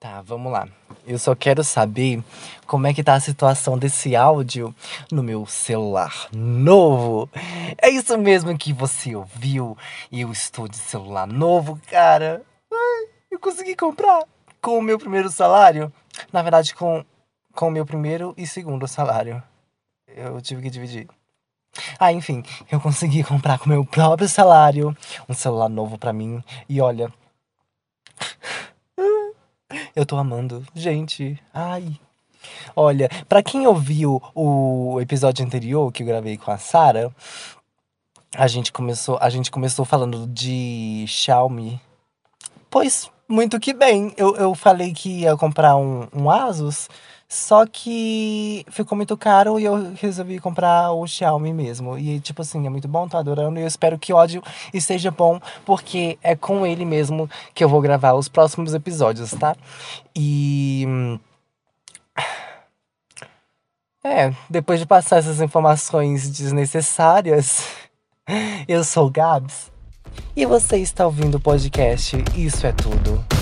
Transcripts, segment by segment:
Tá, vamos lá. Eu só quero saber como é que tá a situação desse áudio no meu celular novo. É isso mesmo que você ouviu. Eu estou de celular novo, cara. Ai, eu consegui comprar com o meu primeiro salário. Na verdade, com, com o meu primeiro e segundo salário. Eu tive que dividir. Ah, enfim, eu consegui comprar com meu próprio salário um celular novo para mim. E olha, eu tô amando. Gente, ai. Olha, para quem ouviu o episódio anterior que eu gravei com a Sara, a gente começou, a gente começou falando de Xiaomi. Pois muito que bem. Eu, eu falei que ia comprar um, um Asus, só que ficou muito caro e eu resolvi comprar o Xiaomi mesmo. E, tipo assim, é muito bom, tô adorando. E eu espero que o áudio esteja bom, porque é com ele mesmo que eu vou gravar os próximos episódios, tá? E. É, depois de passar essas informações desnecessárias, eu sou o Gabs. E você está ouvindo o podcast Isso é Tudo.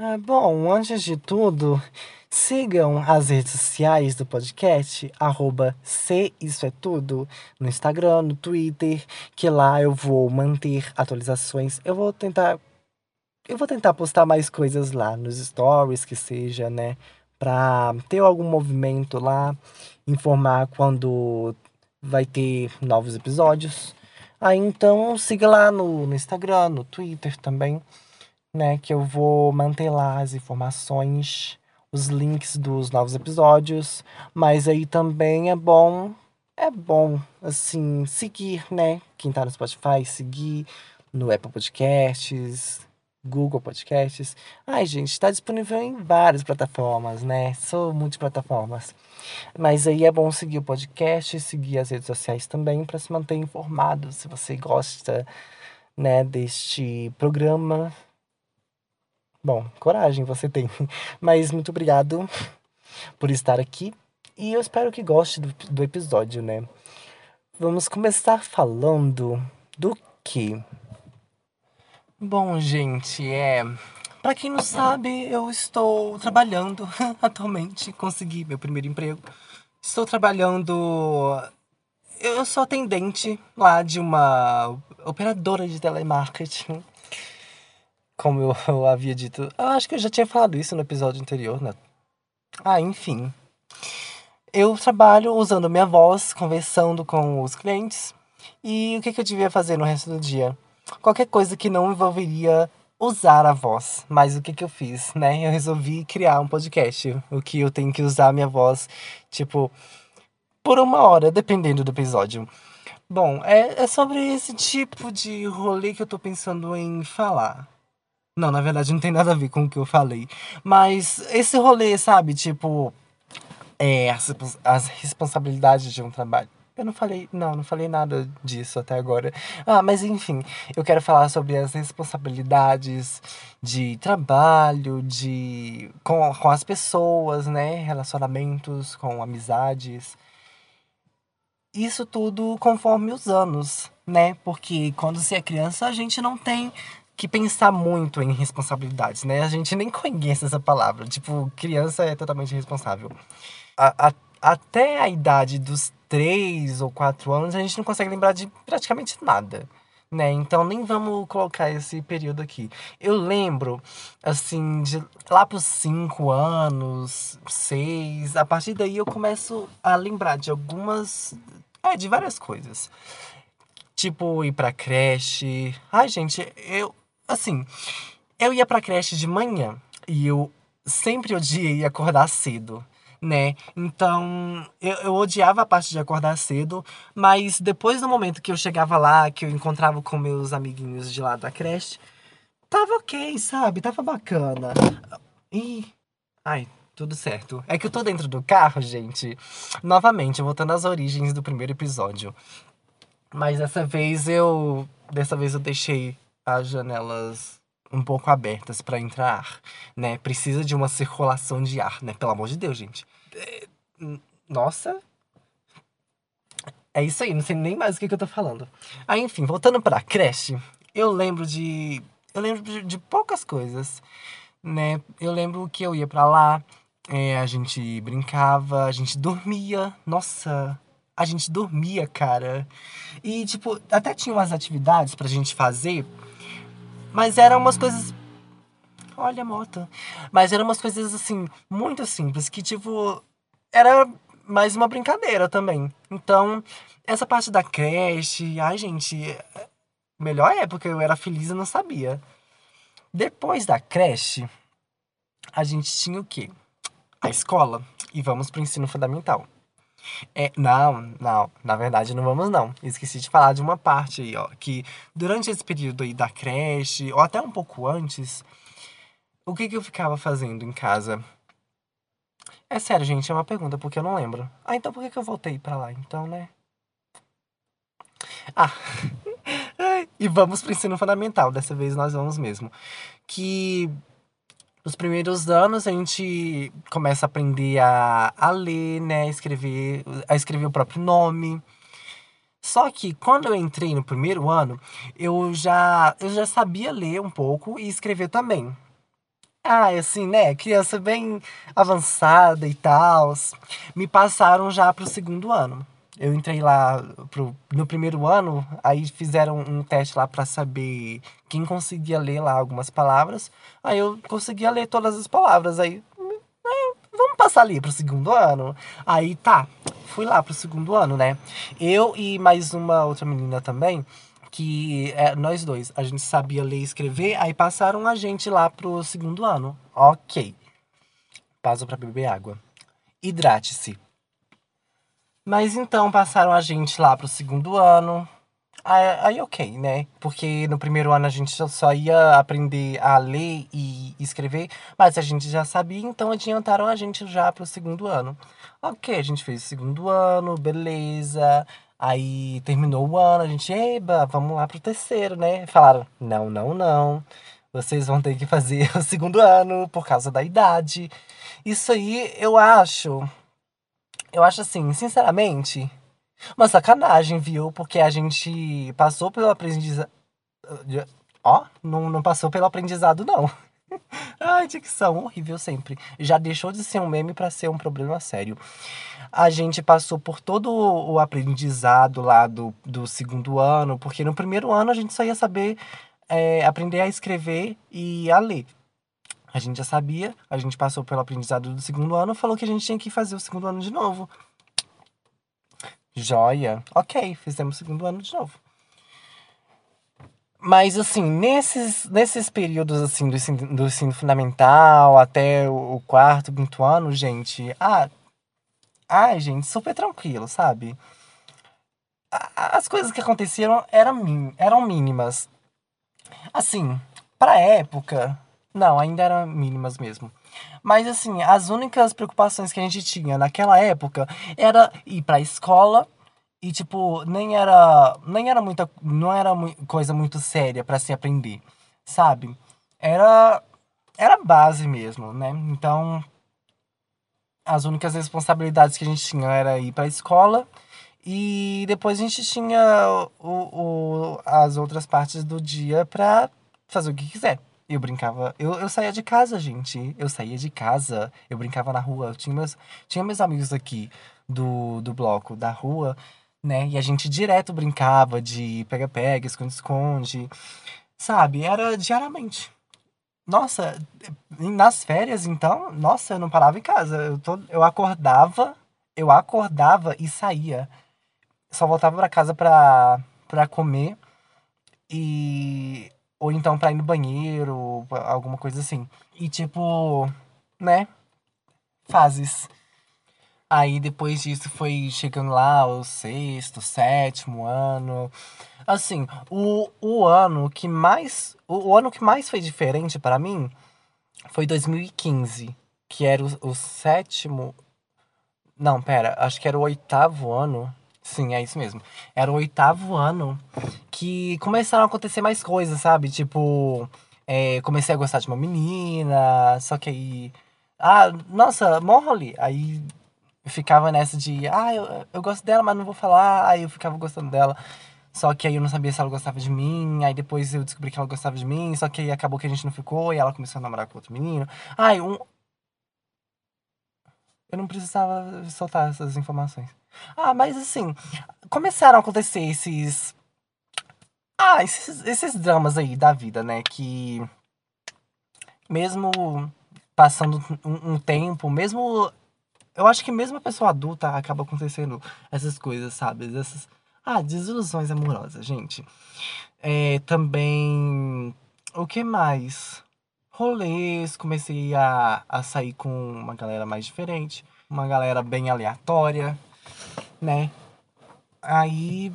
Ah, bom, antes de tudo, sigam as redes sociais do podcast, arroba isso é tudo, no Instagram, no Twitter, que lá eu vou manter atualizações. Eu vou tentar. Eu vou tentar postar mais coisas lá nos stories, que seja, né? Pra ter algum movimento lá, informar quando vai ter novos episódios. Aí então siga lá no, no Instagram, no Twitter também né? Que eu vou manter lá as informações, os links dos novos episódios. Mas aí também é bom, é bom, assim, seguir, né? Quem tá no Spotify, seguir no Apple Podcasts, Google Podcasts. Ai, gente, está disponível em várias plataformas, né? Sou multiplataformas. Mas aí é bom seguir o podcast, seguir as redes sociais também para se manter informado. Se você gosta, né, deste programa, Bom, coragem você tem. Mas muito obrigado por estar aqui e eu espero que goste do, do episódio, né? Vamos começar falando do que? Bom, gente, é. Para quem não sabe, eu estou trabalhando atualmente, consegui meu primeiro emprego. Estou trabalhando. Eu sou atendente lá de uma operadora de telemarketing como eu, eu havia dito. Eu acho que eu já tinha falado isso no episódio anterior, né? Ah, enfim. Eu trabalho usando minha voz, conversando com os clientes. E o que, que eu devia fazer no resto do dia? Qualquer coisa que não envolveria usar a voz. Mas o que, que eu fiz, né? Eu resolvi criar um podcast. O que eu tenho que usar a minha voz, tipo, por uma hora, dependendo do episódio. Bom, é, é sobre esse tipo de rolê que eu tô pensando em falar. Não, na verdade não tem nada a ver com o que eu falei. Mas esse rolê, sabe? Tipo, é, as, as responsabilidades de um trabalho. Eu não falei, não, não falei nada disso até agora. Ah, mas enfim, eu quero falar sobre as responsabilidades de trabalho, de com, com as pessoas, né, relacionamentos, com amizades. Isso tudo conforme os anos, né? Porque quando se é criança, a gente não tem que pensar muito em responsabilidades, né? A gente nem conhece essa palavra. Tipo, criança é totalmente responsável. A, a, até a idade dos três ou quatro anos, a gente não consegue lembrar de praticamente nada. Né? Então nem vamos colocar esse período aqui. Eu lembro, assim, de lá para os cinco anos, seis, a partir daí eu começo a lembrar de algumas. É, de várias coisas. Tipo, ir pra creche. Ai, gente, eu, Assim, eu ia pra creche de manhã e eu sempre odiei acordar cedo, né? Então, eu, eu odiava a parte de acordar cedo, mas depois do momento que eu chegava lá, que eu encontrava com meus amiguinhos de lá da creche, tava ok, sabe? Tava bacana. E. Ai, tudo certo. É que eu tô dentro do carro, gente. Novamente, voltando às origens do primeiro episódio. Mas dessa vez eu. Dessa vez eu deixei as janelas um pouco abertas para entrar ar, né? Precisa de uma circulação de ar, né? Pelo amor de Deus, gente. É, Nossa. É isso aí, não sei nem mais o que, que eu tô falando. Aí, enfim, voltando pra creche, eu lembro de. Eu lembro de, de poucas coisas, né? Eu lembro que eu ia pra lá, é, a gente brincava, a gente dormia. Nossa, a gente dormia, cara. E, tipo, até tinha umas atividades pra gente fazer, mas eram umas coisas. Olha a moto. Mas eram umas coisas, assim, muito simples, que, tipo, era mais uma brincadeira também. Então, essa parte da creche, ai, gente, melhor época, eu era feliz e não sabia. Depois da creche, a gente tinha o quê? A escola. E vamos pro ensino fundamental. É, não, não, na verdade não vamos não. Esqueci de falar de uma parte aí, ó, que durante esse período aí da creche, ou até um pouco antes, o que que eu ficava fazendo em casa? É sério, gente, é uma pergunta, porque eu não lembro. Ah, então por que, que eu voltei pra lá? Então, né? Ah, e vamos pro ensino fundamental. Dessa vez nós vamos mesmo. Que nos primeiros anos a gente começa a aprender a, a ler, né? Escrever, a escrever o próprio nome. Só que quando eu entrei no primeiro ano, eu já, eu já sabia ler um pouco e escrever também. Ah, assim, né? Criança bem avançada e tal. Me passaram já pro segundo ano. Eu entrei lá pro, no primeiro ano, aí fizeram um teste lá para saber quem conseguia ler lá algumas palavras. Aí eu conseguia ler todas as palavras. Aí, ah, vamos passar ali pro segundo ano? Aí tá, fui lá pro segundo ano, né? Eu e mais uma outra menina também que é, nós dois, a gente sabia ler e escrever, aí passaram a gente lá pro segundo ano. Ok. Pausa para beber água. Hidrate-se. Mas então passaram a gente lá pro segundo ano. Aí, ok, né? Porque no primeiro ano a gente só ia aprender a ler e escrever, mas a gente já sabia, então adiantaram a gente já pro segundo ano. Ok, a gente fez o segundo ano, beleza. Aí terminou o ano, a gente, eba, vamos lá pro terceiro, né? Falaram, não, não, não. Vocês vão ter que fazer o segundo ano por causa da idade. Isso aí eu acho. Eu acho assim, sinceramente, uma sacanagem, viu? Porque a gente passou pelo aprendizado. Ó, não, não passou pelo aprendizado, não. Ai, dicção horrível sempre. Já deixou de ser um meme para ser um problema sério. A gente passou por todo o aprendizado lá do, do segundo ano, porque no primeiro ano a gente só ia saber é, aprender a escrever e a ler. A gente já sabia, a gente passou pelo aprendizado do segundo ano, falou que a gente tinha que fazer o segundo ano de novo. Joia. Ok, fizemos o segundo ano de novo. Mas, assim, nesses, nesses períodos, assim, do ensino, do ensino fundamental até o quarto, quinto ano, gente, ah, ai, gente, super tranquilo, sabe? As coisas que aconteceram eram, eram mínimas. Assim, pra época, não, ainda eram mínimas mesmo. Mas, assim, as únicas preocupações que a gente tinha naquela época era ir pra escola e, tipo, nem era. Nem era muita. Não era coisa muito séria para se aprender, sabe? Era. Era base mesmo, né? Então. As únicas responsabilidades que a gente tinha era ir pra escola. E depois a gente tinha o, o, as outras partes do dia pra fazer o que quiser. Eu brincava. Eu, eu saía de casa, gente. Eu saía de casa. Eu brincava na rua. Eu tinha meus, tinha meus amigos aqui do, do bloco da rua né? E a gente direto brincava de pega-pega, esconde-esconde, sabe? Era diariamente. Nossa, nas férias, então, nossa, eu não parava em casa. Eu, tô, eu acordava, eu acordava e saía. Só voltava para casa pra, pra comer e. Ou então pra ir no banheiro, alguma coisa assim. E tipo, né? Fases. Aí depois disso foi chegando lá o sexto, sétimo ano. Assim, o, o ano que mais. O, o ano que mais foi diferente para mim foi 2015. Que era o, o sétimo. Não, pera, acho que era o oitavo ano. Sim, é isso mesmo. Era o oitavo ano que começaram a acontecer mais coisas, sabe? Tipo, é, comecei a gostar de uma menina, só que aí. Ah, nossa, morro ali. Aí ficava nessa de, ah, eu, eu gosto dela, mas não vou falar. Aí eu ficava gostando dela. Só que aí eu não sabia se ela gostava de mim. Aí depois eu descobri que ela gostava de mim. Só que aí acabou que a gente não ficou. E ela começou a namorar com outro menino. Ai, um. Eu não precisava soltar essas informações. Ah, mas assim, começaram a acontecer esses. Ah, esses, esses dramas aí da vida, né? Que. Mesmo passando um, um tempo, mesmo eu acho que mesmo a pessoa adulta acaba acontecendo essas coisas, sabe? Essas. Ah, desilusões amorosas, gente. É, também. O que mais? Rolês, comecei a, a sair com uma galera mais diferente, uma galera bem aleatória, né? Aí.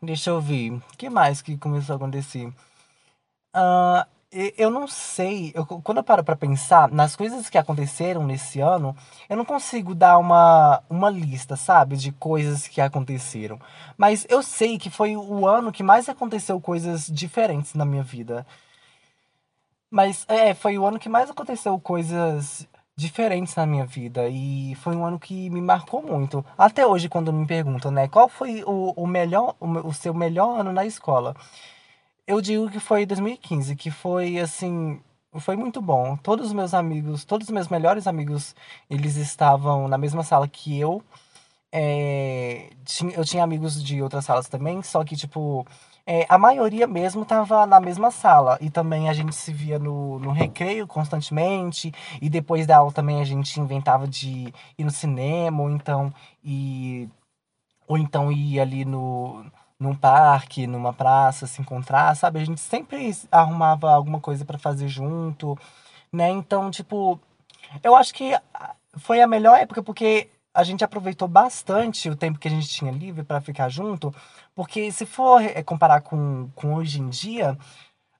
Deixa eu ver. O que mais que começou a acontecer? Uh, eu não sei, eu, quando eu paro pra pensar nas coisas que aconteceram nesse ano, eu não consigo dar uma, uma lista, sabe, de coisas que aconteceram. Mas eu sei que foi o ano que mais aconteceu coisas diferentes na minha vida. Mas é, foi o ano que mais aconteceu coisas diferentes na minha vida. E foi um ano que me marcou muito. Até hoje, quando me perguntam, né, qual foi o, o melhor, o, o seu melhor ano na escola? eu digo que foi 2015, que foi assim, foi muito bom. Todos os meus amigos, todos os meus melhores amigos, eles estavam na mesma sala que eu. É, eu tinha amigos de outras salas também, só que, tipo, é, a maioria mesmo tava na mesma sala. E também a gente se via no, no recreio constantemente. E depois da aula também a gente inventava de ir no cinema, ou então ir, ou então ir ali no num parque, numa praça, se encontrar, sabe? A gente sempre arrumava alguma coisa para fazer junto, né? Então, tipo, eu acho que foi a melhor época porque a gente aproveitou bastante o tempo que a gente tinha livre para ficar junto, porque se for é, comparar com, com hoje em dia,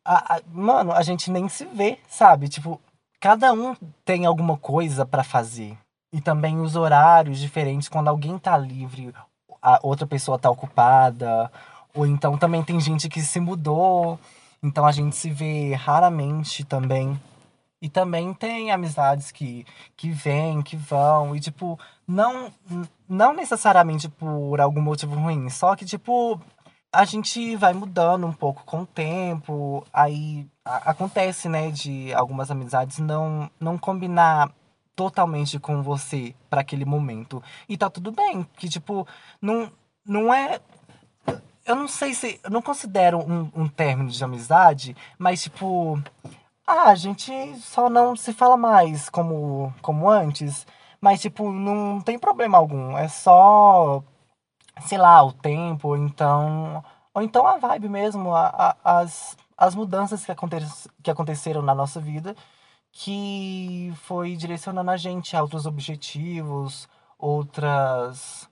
a, a, mano, a gente nem se vê, sabe? Tipo, cada um tem alguma coisa para fazer. E também os horários diferentes, quando alguém tá livre a outra pessoa tá ocupada, ou então também tem gente que se mudou, então a gente se vê raramente também. E também tem amizades que, que vêm, que vão, e tipo, não, não necessariamente por algum motivo ruim, só que tipo, a gente vai mudando um pouco com o tempo, aí a, acontece, né, de algumas amizades não, não combinar totalmente com você para aquele momento. E tá tudo bem, que tipo, não, não é. Eu não sei se. Eu não considero um, um término de amizade, mas tipo. Ah, a gente só não se fala mais como, como antes. Mas, tipo, não tem problema algum. É só, sei lá, o tempo, então. Ou então a vibe mesmo, a, a, as, as mudanças que, aconte, que aconteceram na nossa vida que foi direcionando a gente a outros objetivos, outras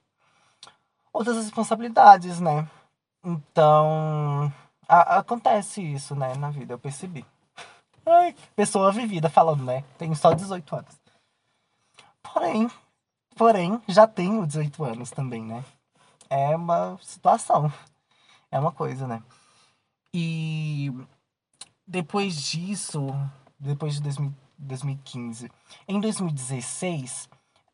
outras responsabilidades, né? Então, a, acontece isso, né, na vida, eu percebi. Ai, pessoa vivida falando, né? Tenho só 18 anos. Porém, porém, já tenho 18 anos também, né? É uma situação. É uma coisa, né? E depois disso, depois de 2000, 2015. Em 2016,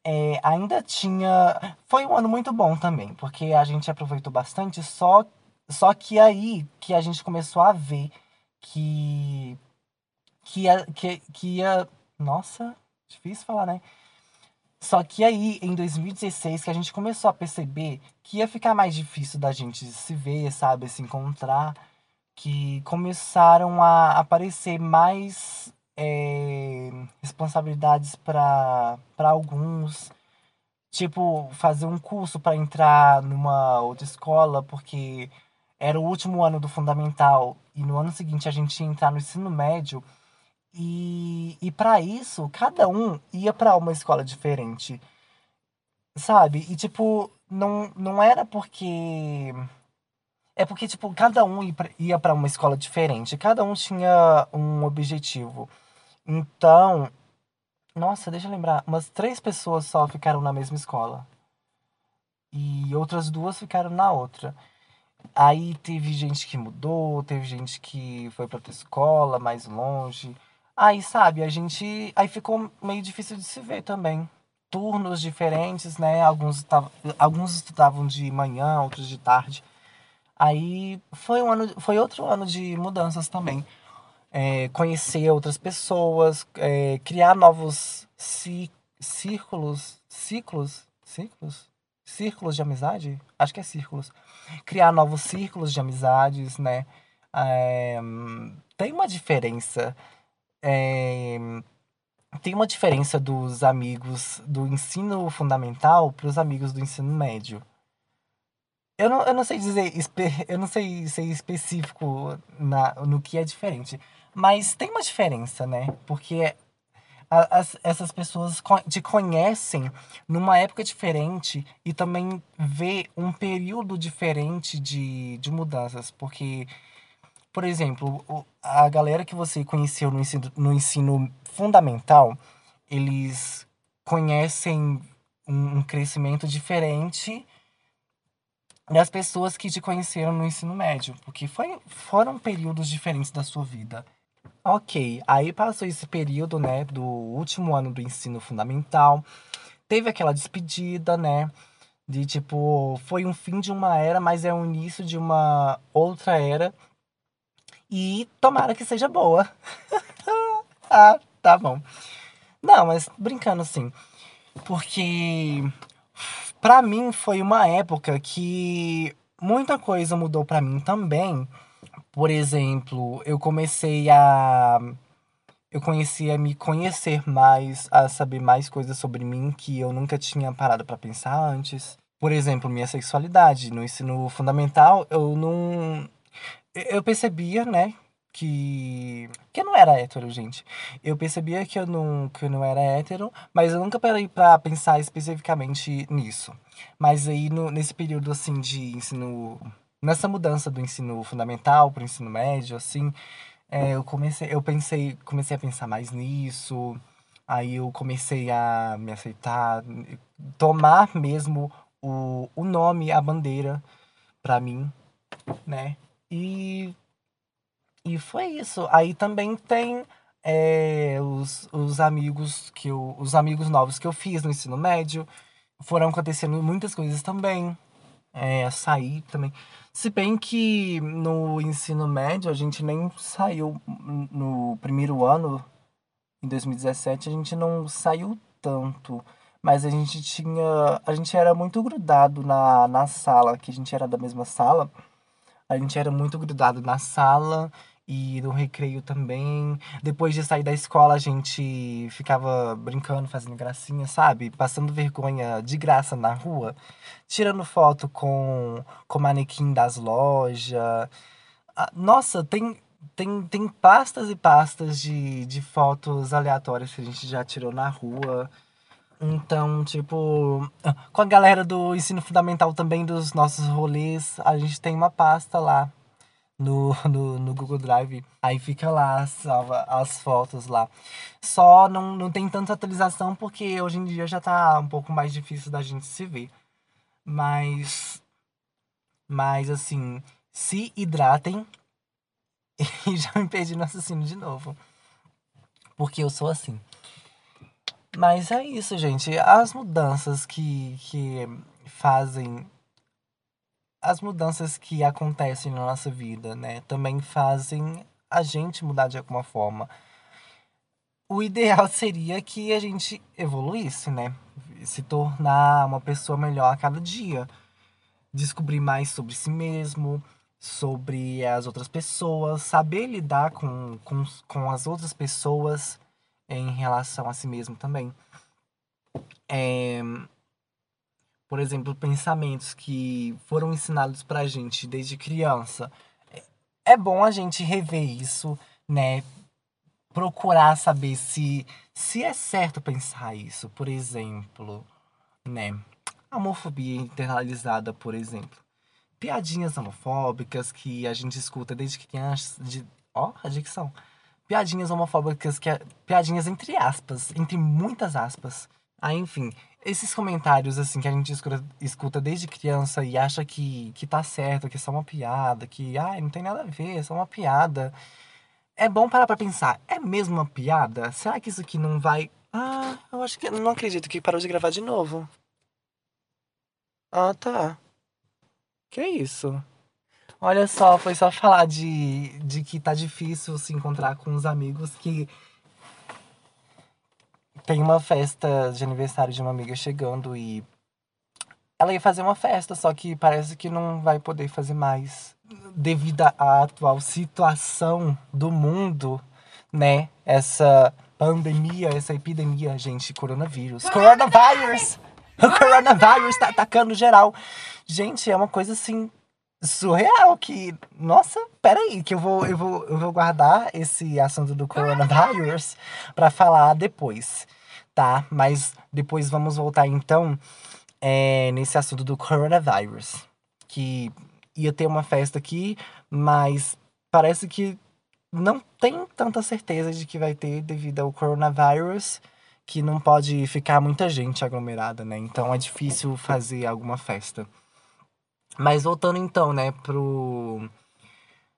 é, ainda tinha. Foi um ano muito bom também, porque a gente aproveitou bastante, só, só que aí que a gente começou a ver que. que ia. Que, que ia nossa, difícil falar, né? Só que aí, em 2016, que a gente começou a perceber que ia ficar mais difícil da gente se ver, sabe, se encontrar que começaram a aparecer mais é, responsabilidades para alguns. Tipo, fazer um curso para entrar numa outra escola, porque era o último ano do fundamental e no ano seguinte a gente ia entrar no ensino médio. E, e para isso, cada um ia para uma escola diferente. Sabe? E tipo, não, não era porque é porque, tipo, cada um ia para uma escola diferente, cada um tinha um objetivo. Então, nossa, deixa eu lembrar, umas três pessoas só ficaram na mesma escola. E outras duas ficaram na outra. Aí teve gente que mudou, teve gente que foi para outra escola, mais longe. Aí, sabe, a gente. Aí ficou meio difícil de se ver também. turnos diferentes, né? Alguns, tavam, alguns estudavam de manhã, outros de tarde. Aí foi um ano, foi outro ano de mudanças também. É, conhecer outras pessoas, é, criar novos círculos, ciclos, ciclos, círculos de amizade? Acho que é círculos. Criar novos círculos de amizades, né? É, tem uma diferença. É, tem uma diferença dos amigos do ensino fundamental para os amigos do ensino médio. Eu não, eu não sei dizer, eu não sei ser específico na, no que é diferente, mas tem uma diferença, né? Porque as, essas pessoas te conhecem numa época diferente e também vê um período diferente de, de mudanças. Porque, por exemplo, a galera que você conheceu no ensino, no ensino fundamental, eles conhecem um, crescimento diferente das pessoas que te conheceram no ensino médio, porque foi, foram períodos diferentes da sua vida. Ok, aí passou esse período, né, do último ano do ensino fundamental. Teve aquela despedida, né, de tipo, foi um fim de uma era, mas é o início de uma outra era. E tomara que seja boa. ah, tá bom. Não, mas brincando assim. Porque para mim foi uma época que muita coisa mudou para mim também por exemplo, eu comecei a. Eu comecei a me conhecer mais, a saber mais coisas sobre mim que eu nunca tinha parado para pensar antes. Por exemplo, minha sexualidade. No ensino fundamental, eu não. Eu percebia, né, que que eu não era hétero, gente. Eu percebia que eu não que eu não era hétero, mas eu nunca parei para pensar especificamente nisso. Mas aí no, nesse período assim de ensino nessa mudança do ensino fundamental para o ensino médio, assim, é, eu comecei, eu pensei, comecei a pensar mais nisso. Aí eu comecei a me aceitar, tomar mesmo o, o nome, a bandeira para mim, né? E, e foi isso. Aí também tem é, os, os amigos que eu, os amigos novos que eu fiz no ensino médio. Foram acontecendo muitas coisas também. É, sair também. Se bem que no ensino médio a gente nem saiu no primeiro ano, em 2017, a gente não saiu tanto. Mas a gente tinha. A gente era muito grudado na, na sala, que a gente era da mesma sala. A gente era muito grudado na sala e no recreio também. Depois de sair da escola, a gente ficava brincando, fazendo gracinha, sabe? Passando vergonha de graça na rua, tirando foto com com manequim das lojas. Ah, nossa, tem tem, tem pastas e pastas de, de fotos aleatórias que a gente já tirou na rua. Então, tipo, com a galera do ensino fundamental também dos nossos rolês, a gente tem uma pasta lá no, no, no Google Drive. Aí fica lá, salva as fotos lá. Só não, não tem tanta atualização porque hoje em dia já tá um pouco mais difícil da gente se ver. Mas. Mas assim, se hidratem. E já me perdi no assassino de novo. Porque eu sou assim. Mas é isso, gente. As mudanças que, que fazem as mudanças que acontecem na nossa vida, né, também fazem a gente mudar de alguma forma. O ideal seria que a gente evoluísse, né? Se tornar uma pessoa melhor a cada dia. Descobrir mais sobre si mesmo, sobre as outras pessoas, saber lidar com, com, com as outras pessoas em relação a si mesmo também. É, por exemplo, pensamentos que foram ensinados pra gente desde criança. É bom a gente rever isso, né? Procurar saber se, se é certo pensar isso. Por exemplo, né? Homofobia internalizada, por exemplo. Piadinhas homofóbicas que a gente escuta desde criança. De, ó, a dicção. Piadinhas homofóbicas que. É, piadinhas entre aspas, entre muitas aspas. Aí, enfim, esses comentários, assim, que a gente escuta, escuta desde criança e acha que, que tá certo, que é só uma piada, que, ai, não tem nada a ver, é só uma piada. É bom parar pra pensar, é mesmo uma piada? Será que isso aqui não vai Ah, eu acho que. Não acredito que parou de gravar de novo. Ah, tá. Que isso? Olha só, foi só falar de, de que tá difícil se encontrar com os amigos que. Tem uma festa de aniversário de uma amiga chegando e. Ela ia fazer uma festa, só que parece que não vai poder fazer mais. Devido à atual situação do mundo, né? Essa pandemia, essa epidemia, gente, coronavírus. Coronavírus! O coronavírus tá atacando geral. Gente, é uma coisa assim surreal que, nossa, peraí, que eu vou eu vou eu vou guardar esse assunto do coronavírus para falar depois, tá? Mas depois vamos voltar então é, nesse assunto do coronavírus, que ia ter uma festa aqui, mas parece que não tem tanta certeza de que vai ter devido ao coronavírus, que não pode ficar muita gente aglomerada, né? Então é difícil fazer alguma festa. Mas voltando então, né, pro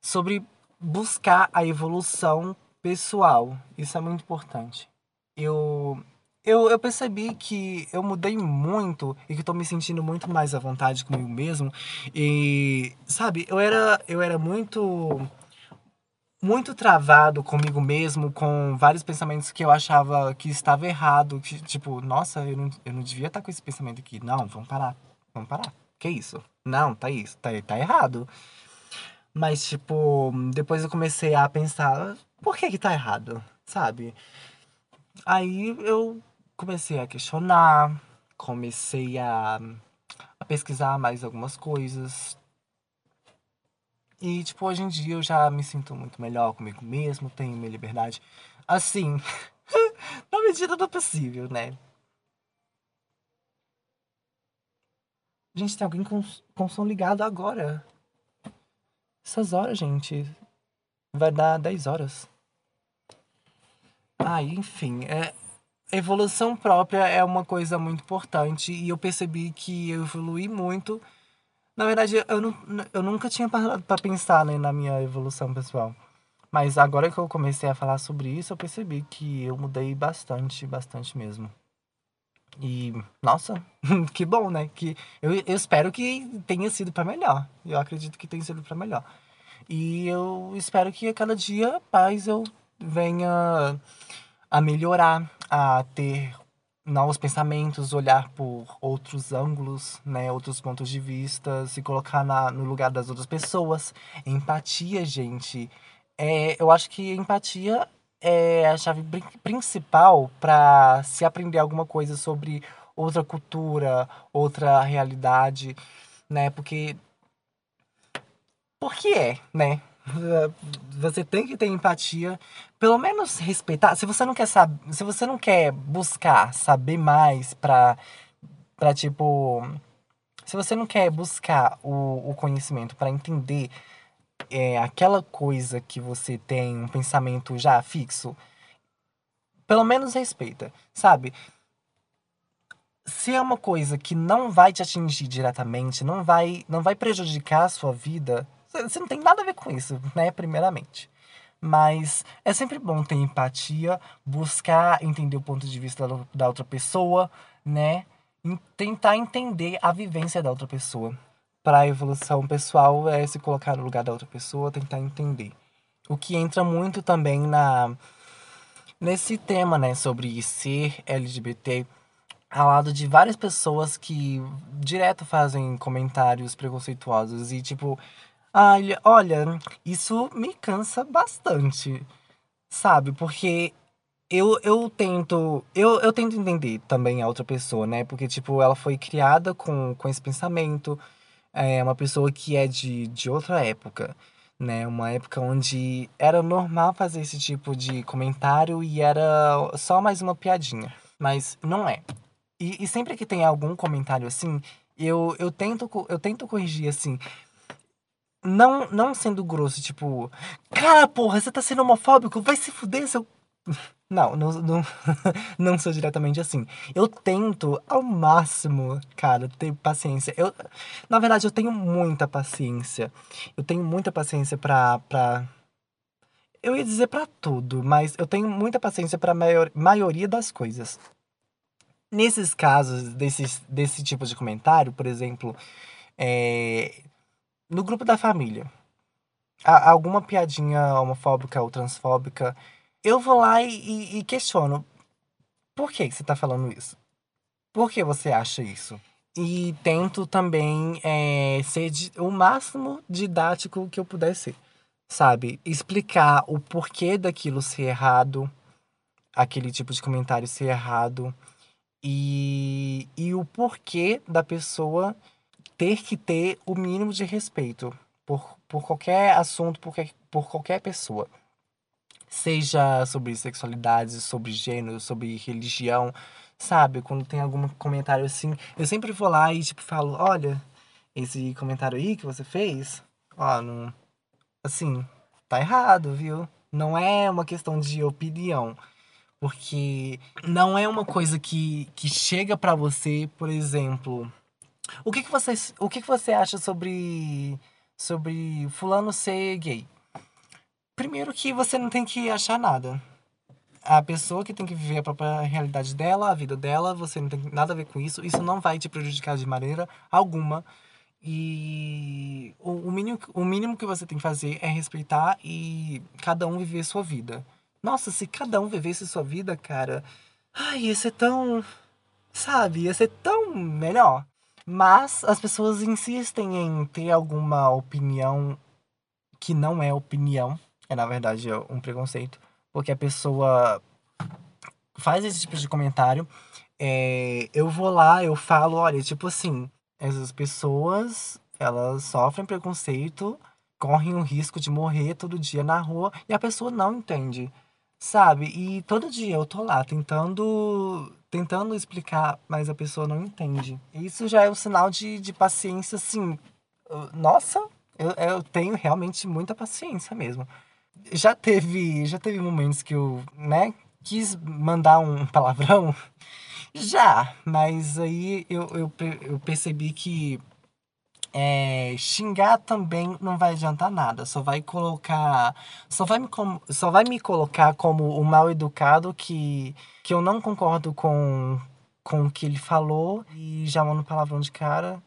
sobre buscar a evolução pessoal. Isso é muito importante. Eu eu, eu percebi que eu mudei muito e que estou me sentindo muito mais à vontade comigo mesmo. E, sabe, eu era, eu era muito muito travado comigo mesmo, com vários pensamentos que eu achava que estava errado. Que, tipo, nossa, eu não, eu não devia estar com esse pensamento aqui. Não, vamos parar. Vamos parar. Que isso? Não, tá isso. Tá, tá errado. Mas, tipo, depois eu comecei a pensar, por que que tá errado? Sabe? Aí eu comecei a questionar, comecei a, a pesquisar mais algumas coisas. E, tipo, hoje em dia eu já me sinto muito melhor comigo mesmo, tenho minha liberdade. Assim, na medida do possível, né? Gente, tem alguém com, com som ligado agora. Essas horas, gente. Vai dar 10 horas. Ah, enfim, é, evolução própria é uma coisa muito importante e eu percebi que eu evolui muito na verdade, eu, não, eu nunca tinha parado pra pensar né, na minha evolução pessoal. Mas agora que eu comecei a falar sobre isso, eu percebi que eu mudei bastante, bastante mesmo. E, nossa, que bom, né? Que eu, eu espero que tenha sido para melhor. Eu acredito que tenha sido para melhor. E eu espero que a cada dia mais eu venha a melhorar, a ter novos pensamentos, olhar por outros ângulos, né, outros pontos de vista, se colocar na, no lugar das outras pessoas. Empatia, gente, é, eu acho que empatia é a chave principal para se aprender alguma coisa sobre outra cultura, outra realidade, né? Porque porque é, né? Você tem que ter empatia, pelo menos respeitar. Se você não quer saber, se você não quer buscar saber mais pra, pra tipo, se você não quer buscar o, o conhecimento para entender é, aquela coisa que você tem um pensamento já fixo, pelo menos respeita, sabe? Se é uma coisa que não vai te atingir diretamente, não vai, não vai prejudicar a sua vida, você não tem nada a ver com isso, né? Primeiramente. Mas é sempre bom ter empatia, buscar entender o ponto de vista da outra pessoa, né? Tentar entender a vivência da outra pessoa. Para a evolução pessoal é se colocar no lugar da outra pessoa, tentar entender. O que entra muito também na nesse tema, né, sobre ser LGBT, ao lado de várias pessoas que direto fazem comentários preconceituosos e tipo Ai, olha, isso me cansa bastante, sabe? Porque eu, eu tento. Eu, eu tento entender também a outra pessoa, né? Porque, tipo, ela foi criada com, com esse pensamento. É uma pessoa que é de, de outra época, né? Uma época onde era normal fazer esse tipo de comentário e era só mais uma piadinha. Mas não é. E, e sempre que tem algum comentário assim, eu, eu, tento, eu tento corrigir assim não, não sendo grosso, tipo, cara, porra, você tá sendo homofóbico, vai se fuder, seu. Não, não, não, não sou diretamente assim. Eu tento ao máximo, cara, ter paciência. Eu, na verdade, eu tenho muita paciência. Eu tenho muita paciência pra. pra... Eu ia dizer para tudo, mas eu tenho muita paciência para maior, maioria das coisas. Nesses casos, desses, desse tipo de comentário, por exemplo, é, no grupo da família, alguma piadinha homofóbica ou transfóbica, eu vou lá e, e questiono. Por que você tá falando isso? Por que você acha isso? E tento também é, ser de, o máximo didático que eu puder ser. Sabe? Explicar o porquê daquilo ser errado, aquele tipo de comentário ser errado, e, e o porquê da pessoa ter que ter o mínimo de respeito por, por qualquer assunto, por, por qualquer pessoa. Seja sobre sexualidade, sobre gênero, sobre religião, sabe? Quando tem algum comentário assim, eu sempre vou lá e tipo falo, olha, esse comentário aí que você fez, ó, não assim, tá errado, viu? Não é uma questão de opinião, porque não é uma coisa que, que chega para você, por exemplo, o que que você o que que você acha sobre sobre fulano ser gay? Primeiro que você não tem que achar nada a pessoa que tem que viver a própria realidade dela, a vida dela, você não tem nada a ver com isso, isso não vai te prejudicar de maneira alguma. E o, mínimo, o mínimo que você tem que fazer é respeitar e cada um viver sua vida. Nossa, se cada um vivesse sua vida, cara, ai, ia ser tão. Sabe, ia ser tão melhor. Mas as pessoas insistem em ter alguma opinião que não é opinião, é na verdade um preconceito porque a pessoa faz esse tipo de comentário, é, eu vou lá, eu falo, olha, tipo assim, essas pessoas, elas sofrem preconceito, correm o risco de morrer todo dia na rua e a pessoa não entende, sabe? E todo dia eu tô lá tentando tentando explicar, mas a pessoa não entende. Isso já é um sinal de, de paciência, assim. Nossa, eu, eu tenho realmente muita paciência mesmo já teve, já teve momentos que eu, né, quis mandar um palavrão. Já, mas aí eu, eu, eu percebi que é, xingar também não vai adiantar nada. Só vai colocar. Só vai me, só vai me colocar como o mal educado que, que eu não concordo com, com o que ele falou e já mando palavrão de cara.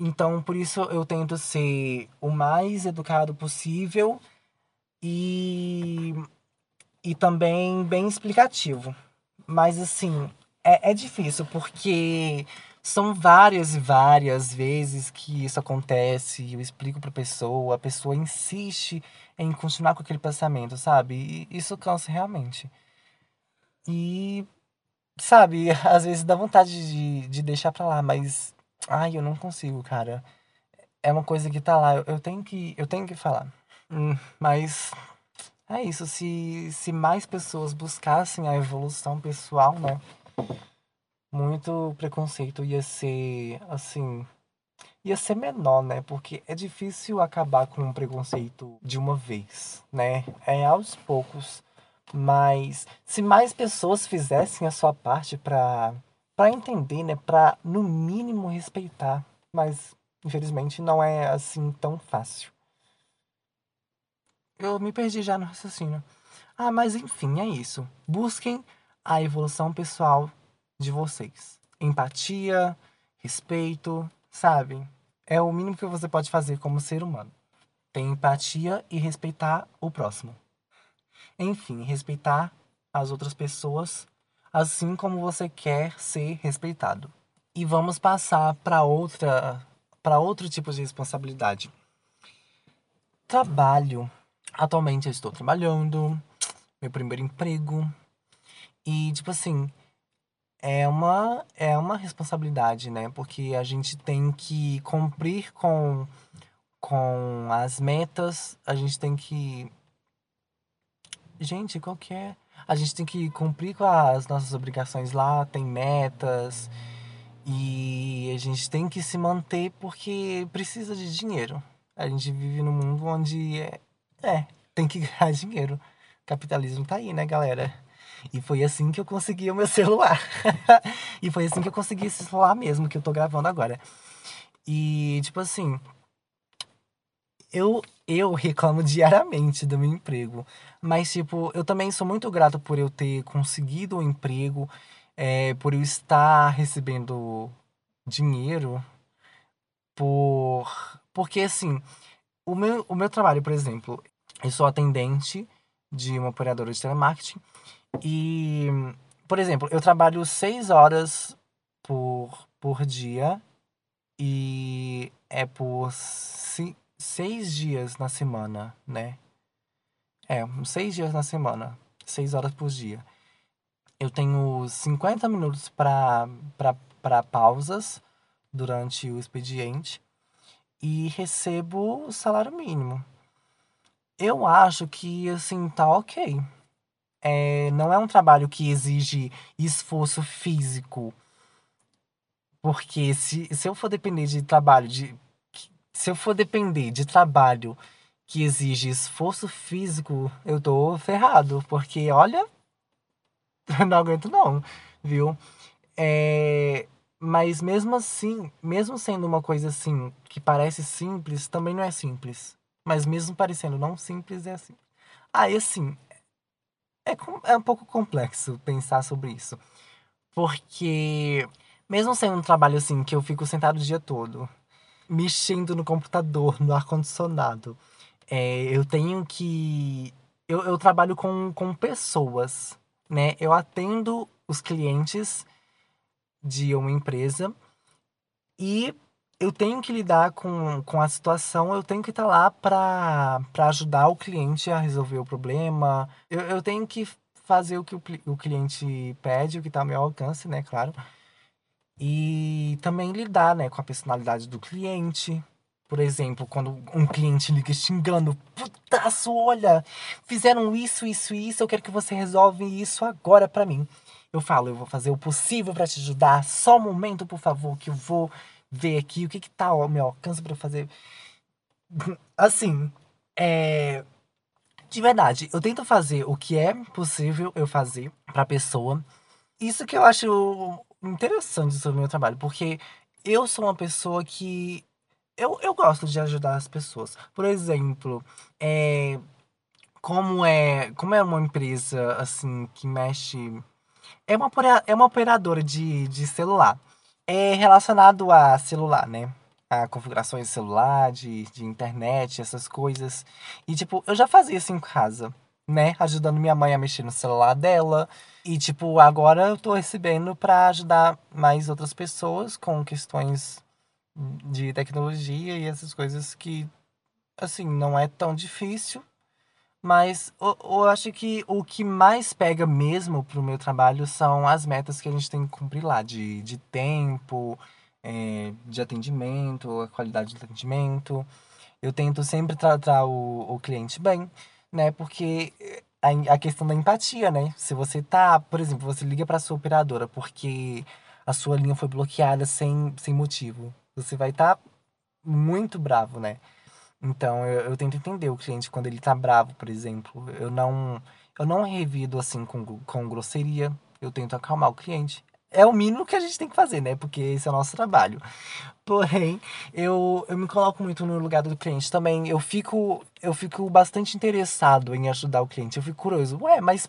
Então, por isso eu tento ser o mais educado possível e, e também bem explicativo. Mas assim, é, é difícil porque são várias e várias vezes que isso acontece. Eu explico pra pessoa, a pessoa insiste em continuar com aquele pensamento, sabe? E isso cansa realmente. E, sabe, às vezes dá vontade de, de deixar pra lá, mas. Ai, eu não consigo, cara. É uma coisa que tá lá, eu, eu tenho que. Eu tenho que falar. Hum, mas é isso, se, se mais pessoas buscassem a evolução pessoal, né? Muito preconceito ia ser, assim, ia ser menor, né? Porque é difícil acabar com um preconceito de uma vez, né? É aos poucos. Mas se mais pessoas fizessem a sua parte para para entender, né, para no mínimo respeitar, mas infelizmente não é assim tão fácil. Eu me perdi já no raciocínio. Ah, mas enfim, é isso. Busquem a evolução pessoal de vocês. Empatia, respeito, sabe? É o mínimo que você pode fazer como ser humano. Ter empatia e respeitar o próximo. Enfim, respeitar as outras pessoas assim como você quer ser respeitado. E vamos passar para outra para outro tipo de responsabilidade. Trabalho Atualmente eu estou trabalhando, meu primeiro emprego. E, tipo assim, é uma, é uma responsabilidade, né? Porque a gente tem que cumprir com, com as metas, a gente tem que. Gente, qualquer. É? A gente tem que cumprir com as nossas obrigações lá, tem metas. E a gente tem que se manter porque precisa de dinheiro. A gente vive num mundo onde é, é, tem que ganhar dinheiro. Capitalismo tá aí, né, galera? E foi assim que eu consegui o meu celular. e foi assim que eu consegui esse celular mesmo que eu tô gravando agora. E, tipo assim, eu, eu reclamo diariamente do meu emprego. Mas, tipo, eu também sou muito grato por eu ter conseguido o um emprego, é, por eu estar recebendo dinheiro, por. Porque, assim, o meu, o meu trabalho, por exemplo, eu sou atendente de uma operadora de telemarketing e, por exemplo, eu trabalho seis horas por, por dia e é por si, seis dias na semana, né? É, seis dias na semana, seis horas por dia. Eu tenho 50 minutos para pausas durante o expediente e recebo o salário mínimo. Eu acho que, assim, tá ok. É, não é um trabalho que exige esforço físico. Porque se, se eu for depender de trabalho, de, se eu for depender de trabalho que exige esforço físico, eu tô ferrado. Porque, olha, eu não aguento não, viu? É, mas mesmo assim, mesmo sendo uma coisa assim que parece simples, também não é simples. Mas mesmo parecendo não simples, é assim. Aí assim, é, é um pouco complexo pensar sobre isso. Porque mesmo sendo um trabalho assim que eu fico sentado o dia todo, mexendo no computador, no ar-condicionado, é, eu tenho que. Eu, eu trabalho com, com pessoas, né? Eu atendo os clientes de uma empresa e eu tenho que lidar com, com a situação, eu tenho que estar lá para ajudar o cliente a resolver o problema. Eu, eu tenho que fazer o que o, o cliente pede, o que está ao meu alcance, né, claro. E também lidar, né, com a personalidade do cliente. Por exemplo, quando um cliente liga xingando, putaço, olha, fizeram isso, isso isso, eu quero que você resolve isso agora para mim. Eu falo, eu vou fazer o possível para te ajudar. Só um momento, por favor, que eu vou ver aqui o que que tá ao meu alcance para fazer. Assim, é de verdade, eu tento fazer o que é possível eu fazer pra pessoa. Isso que eu acho interessante sobre o meu trabalho, porque eu sou uma pessoa que. Eu, eu gosto de ajudar as pessoas. Por exemplo, é, como é como é uma empresa assim que mexe é uma, é uma operadora de, de celular. É relacionado a celular, né? A configurações de celular, de, de internet, essas coisas. E, tipo, eu já fazia isso em casa, né? Ajudando minha mãe a mexer no celular dela. E, tipo, agora eu tô recebendo para ajudar mais outras pessoas com questões de tecnologia e essas coisas que, assim, não é tão difícil mas eu, eu acho que o que mais pega mesmo pro meu trabalho são as metas que a gente tem que cumprir lá, de, de tempo, é, de atendimento, a qualidade do atendimento. Eu tento sempre tratar o, o cliente bem, né? Porque a, a questão da empatia, né? Se você tá, por exemplo, você liga para sua operadora porque a sua linha foi bloqueada sem, sem motivo. Você vai estar tá muito bravo, né? Então, eu, eu tento entender o cliente quando ele tá bravo, por exemplo. Eu não, eu não revido assim com, com grosseria. Eu tento acalmar o cliente. É o mínimo que a gente tem que fazer, né? Porque esse é o nosso trabalho. Porém, eu, eu me coloco muito no lugar do cliente também. Eu fico, eu fico bastante interessado em ajudar o cliente. Eu fico curioso. Ué, mas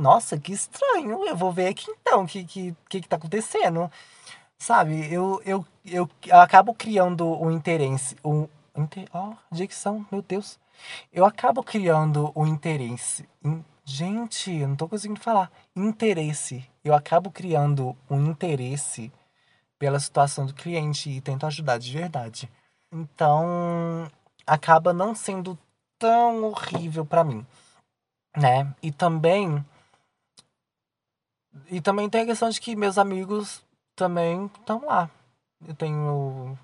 nossa, que estranho. Eu vou ver aqui então o que, que, que, que tá acontecendo. Sabe, eu, eu, eu, eu acabo criando um interesse, um, Inter... Oh, dicção, meu Deus. Eu acabo criando o interesse. In... Gente, eu não tô conseguindo falar. Interesse. Eu acabo criando um interesse pela situação do cliente e tento ajudar de verdade. Então, acaba não sendo tão horrível para mim, né? E também e também tem a questão de que meus amigos também estão lá. Eu tenho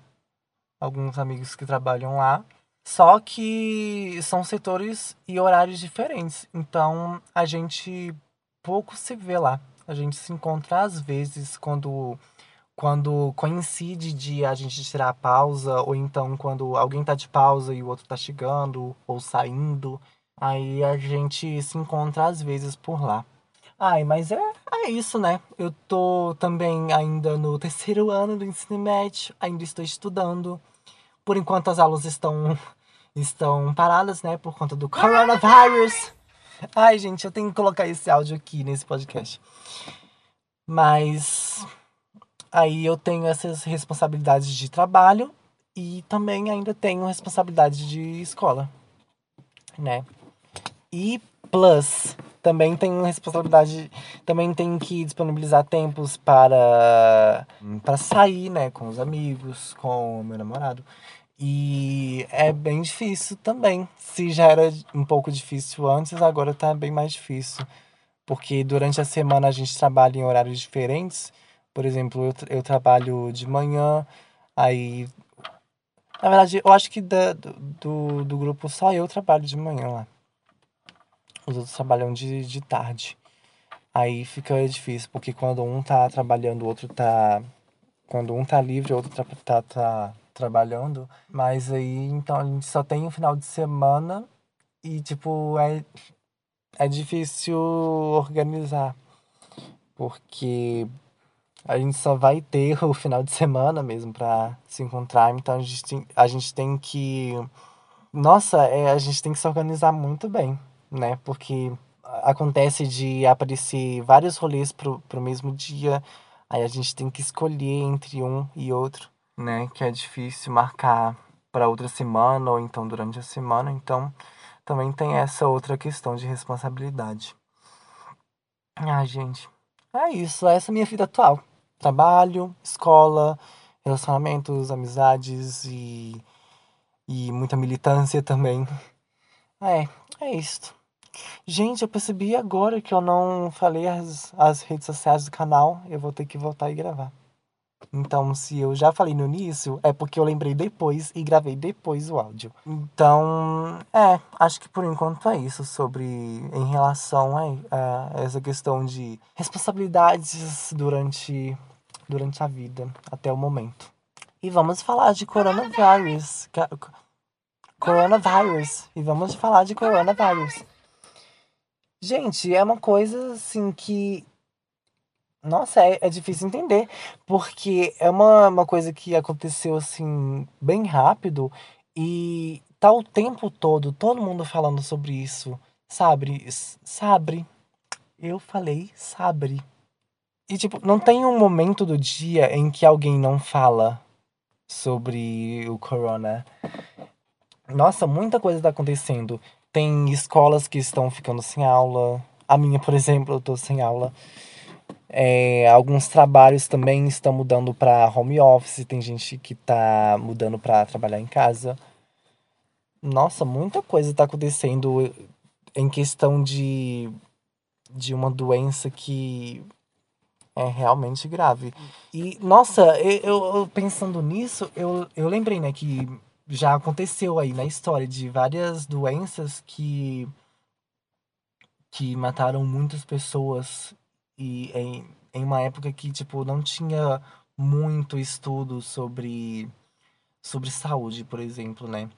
alguns amigos que trabalham lá. Só que são setores e horários diferentes. Então a gente pouco se vê lá. A gente se encontra às vezes quando quando coincide de a gente tirar a pausa, ou então quando alguém tá de pausa e o outro tá chegando ou saindo. Aí a gente se encontra às vezes por lá. Ai, mas é, é isso, né? Eu tô também ainda no terceiro ano do ensino médio, ainda estou estudando. Por enquanto as aulas estão estão paradas, né, por conta do coronavírus. Ai, gente, eu tenho que colocar esse áudio aqui nesse podcast. Mas aí eu tenho essas responsabilidades de trabalho e também ainda tenho responsabilidade de escola, né? E plus, também tenho responsabilidade, também tenho que disponibilizar tempos para para sair, né, com os amigos, com o meu namorado. E é bem difícil também. Se já era um pouco difícil antes, agora tá bem mais difícil. Porque durante a semana a gente trabalha em horários diferentes. Por exemplo, eu, eu trabalho de manhã, aí. Na verdade, eu acho que da, do, do grupo só eu trabalho de manhã lá. Os outros trabalham de, de tarde. Aí fica difícil, porque quando um tá trabalhando, o outro tá. Quando um tá livre, o outro tá, tá, tá trabalhando. Mas aí, então, a gente só tem um final de semana e, tipo, é, é difícil organizar. Porque a gente só vai ter o final de semana mesmo para se encontrar. Então a gente tem, a gente tem que. Nossa, é, a gente tem que se organizar muito bem, né? Porque acontece de aparecer vários rolês pro, pro mesmo dia. Aí a gente tem que escolher entre um e outro né? Que é difícil marcar para outra semana ou então durante a semana. Então, também tem essa outra questão de responsabilidade. Ah, gente, é isso. Essa é a minha vida atual. Trabalho, escola, relacionamentos, amizades e, e muita militância também. É, é isso. Gente, eu percebi agora que eu não falei as, as redes sociais do canal. Eu vou ter que voltar e gravar. Então, se eu já falei no início, é porque eu lembrei depois e gravei depois o áudio. Então, é, acho que por enquanto é isso sobre em relação a, a essa questão de responsabilidades durante durante a vida até o momento. E vamos falar de coronavírus. Coronavírus. E vamos falar de coronavírus. Gente, é uma coisa assim que nossa, é, é difícil entender, porque é uma, uma coisa que aconteceu assim, bem rápido, e tá o tempo todo, todo mundo falando sobre isso. Sabe? Sabre. Eu falei sabre. E tipo, não tem um momento do dia em que alguém não fala sobre o corona. Nossa, muita coisa tá acontecendo. Tem escolas que estão ficando sem aula. A minha, por exemplo, eu tô sem aula. É, alguns trabalhos também estão mudando para home office, tem gente que está mudando para trabalhar em casa. Nossa, muita coisa está acontecendo em questão de, de uma doença que é realmente grave. E, nossa, eu, eu pensando nisso, eu, eu lembrei, né, que já aconteceu aí na história de várias doenças que que mataram muitas pessoas e em, em uma época que, tipo, não tinha muito estudo sobre, sobre saúde, por exemplo, né?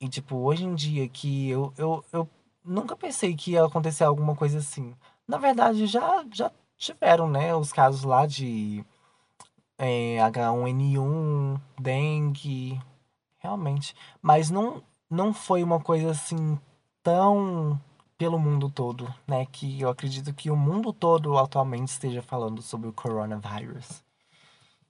E, tipo, hoje em dia que eu, eu, eu nunca pensei que ia acontecer alguma coisa assim. Na verdade, já, já tiveram, né, os casos lá de é, H1N1, dengue, realmente. Mas não, não foi uma coisa assim tão pelo mundo todo, né? Que eu acredito que o mundo todo atualmente esteja falando sobre o coronavírus.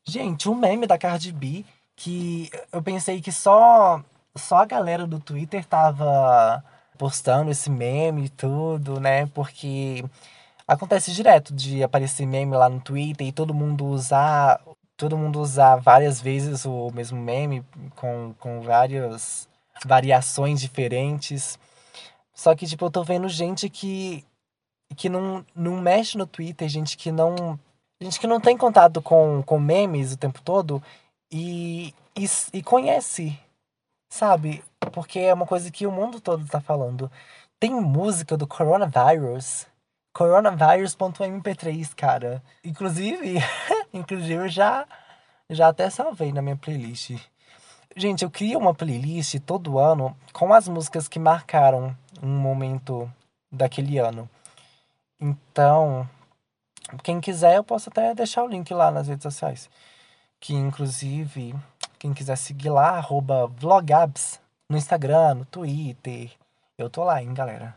Gente, um meme da Cardi B que eu pensei que só só a galera do Twitter tava postando esse meme e tudo, né? Porque acontece direto de aparecer meme lá no Twitter e todo mundo usar todo mundo usar várias vezes o mesmo meme com, com várias variações diferentes. Só que, tipo, eu tô vendo gente que, que não, não mexe no Twitter, gente que não. Gente que não tem contato com, com memes o tempo todo e, e, e conhece, sabe? Porque é uma coisa que o mundo todo tá falando. Tem música do Coronavirus. Coronavirus.mp3, cara. Inclusive, inclusive eu já, já até salvei na minha playlist. Gente, eu crio uma playlist todo ano com as músicas que marcaram um momento daquele ano. Então, quem quiser, eu posso até deixar o link lá nas redes sociais. Que inclusive, quem quiser seguir lá, arroba vlogabs, no Instagram, no Twitter. Eu tô lá, hein, galera.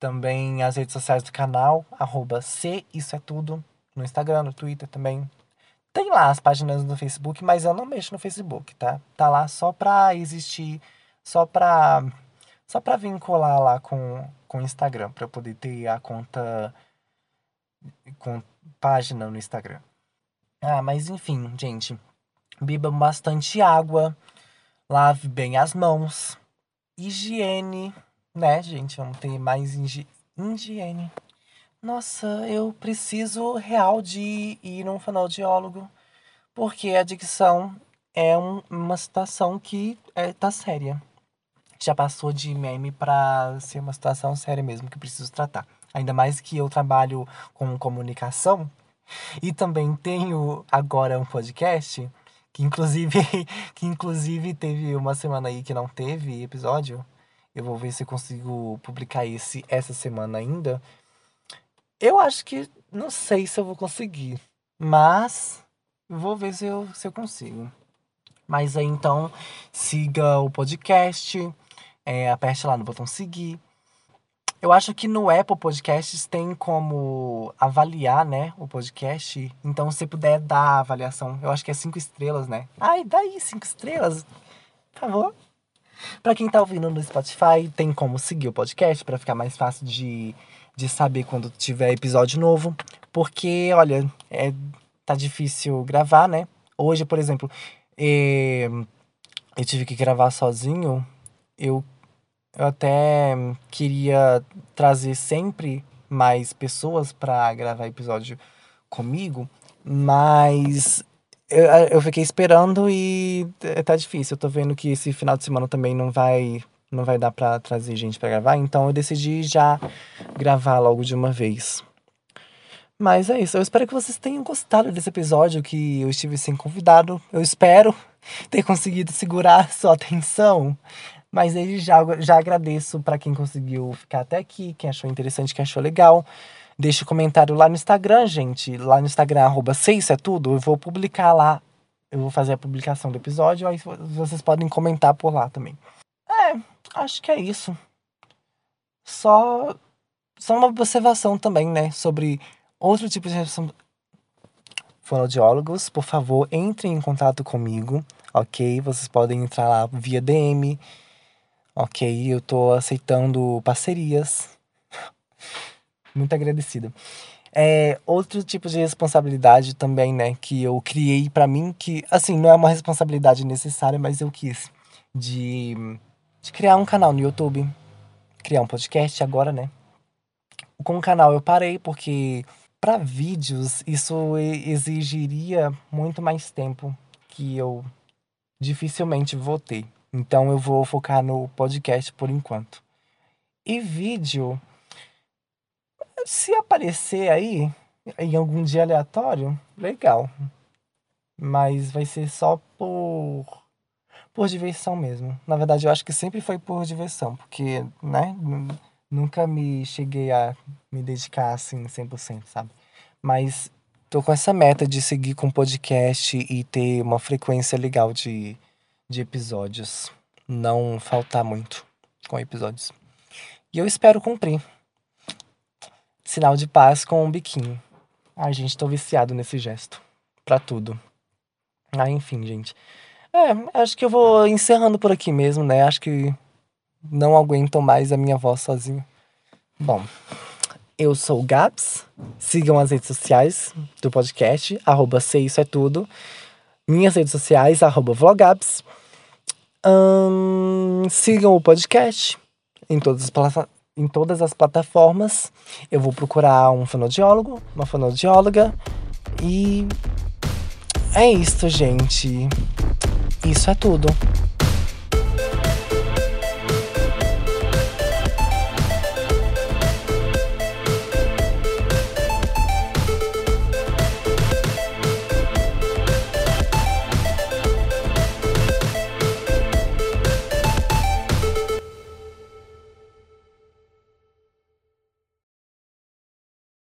Também as redes sociais do canal, arroba C, isso é tudo. No Instagram, no Twitter também. Tem lá as páginas do Facebook, mas eu não mexo no Facebook, tá? Tá lá só pra existir, só pra, só pra vincular lá com, com o Instagram, pra eu poder ter a conta, com página no Instagram. Ah, mas enfim, gente. Bebam bastante água, lave bem as mãos, higiene, né, gente? Vamos ter mais higiene. Nossa, eu preciso real de ir num fonoaudiólogo, porque a dicção é um, uma situação que é, tá séria. Já passou de meme pra ser uma situação séria mesmo, que preciso tratar. Ainda mais que eu trabalho com comunicação e também tenho agora um podcast que inclusive que inclusive teve uma semana aí que não teve episódio. Eu vou ver se eu consigo publicar esse essa semana ainda. Eu acho que não sei se eu vou conseguir, mas vou ver se eu, se eu consigo. Mas aí então siga o podcast, é, aperte lá no botão seguir. Eu acho que no Apple Podcasts tem como avaliar, né, o podcast. Então, se puder dar a avaliação, eu acho que é cinco estrelas, né? Ai, daí cinco estrelas, por favor. Para quem tá ouvindo no Spotify, tem como seguir o podcast para ficar mais fácil de, de saber quando tiver episódio novo. Porque, olha, é, tá difícil gravar, né? Hoje, por exemplo, é, eu tive que gravar sozinho. Eu, eu até queria trazer sempre mais pessoas para gravar episódio comigo, mas eu, eu fiquei esperando e tá difícil. Eu tô vendo que esse final de semana também não vai não vai dar para trazer gente para gravar, então eu decidi já gravar logo de uma vez. Mas é isso. Eu espero que vocês tenham gostado desse episódio que eu estive sem convidado. Eu espero ter conseguido segurar sua atenção. Mas desde já, já agradeço para quem conseguiu ficar até aqui, quem achou interessante, quem achou legal. Deixe um comentário lá no Instagram, gente. Lá no Instagram, arroba isso é tudo. Eu vou publicar lá. Eu vou fazer a publicação do episódio. Aí vocês podem comentar por lá também. É, acho que é isso. Só, só uma observação também, né? Sobre outro tipo de fonoaudiólogos. Por favor, entrem em contato comigo, ok? Vocês podem entrar lá via DM. Ok, eu tô aceitando parcerias muito agradecida. É, outro tipo de responsabilidade também, né, que eu criei para mim, que, assim, não é uma responsabilidade necessária, mas eu quis, de, de criar um canal no YouTube, criar um podcast agora, né. Com o canal eu parei porque para vídeos isso exigiria muito mais tempo que eu dificilmente vou ter. Então eu vou focar no podcast por enquanto. E vídeo se aparecer aí em algum dia aleatório, legal. Mas vai ser só por por diversão mesmo. Na verdade, eu acho que sempre foi por diversão, porque, né, nunca me cheguei a me dedicar assim 100%, sabe? Mas tô com essa meta de seguir com podcast e ter uma frequência legal de, de episódios. Não faltar muito com episódios. E eu espero cumprir sinal de paz com um biquinho. Ai, gente, tô viciado nesse gesto. Pra tudo. Ah, enfim, gente. É, acho que eu vou encerrando por aqui mesmo, né? Acho que não aguento mais a minha voz sozinho. Bom, eu sou o Gabs. Sigam as redes sociais do podcast, arroba se isso é tudo. Minhas redes sociais, arroba vlogabs. Hum, sigam o podcast em todas as plataformas em todas as plataformas. Eu vou procurar um fonoaudiólogo, uma fonoaudióloga. E é isso, gente. Isso é tudo.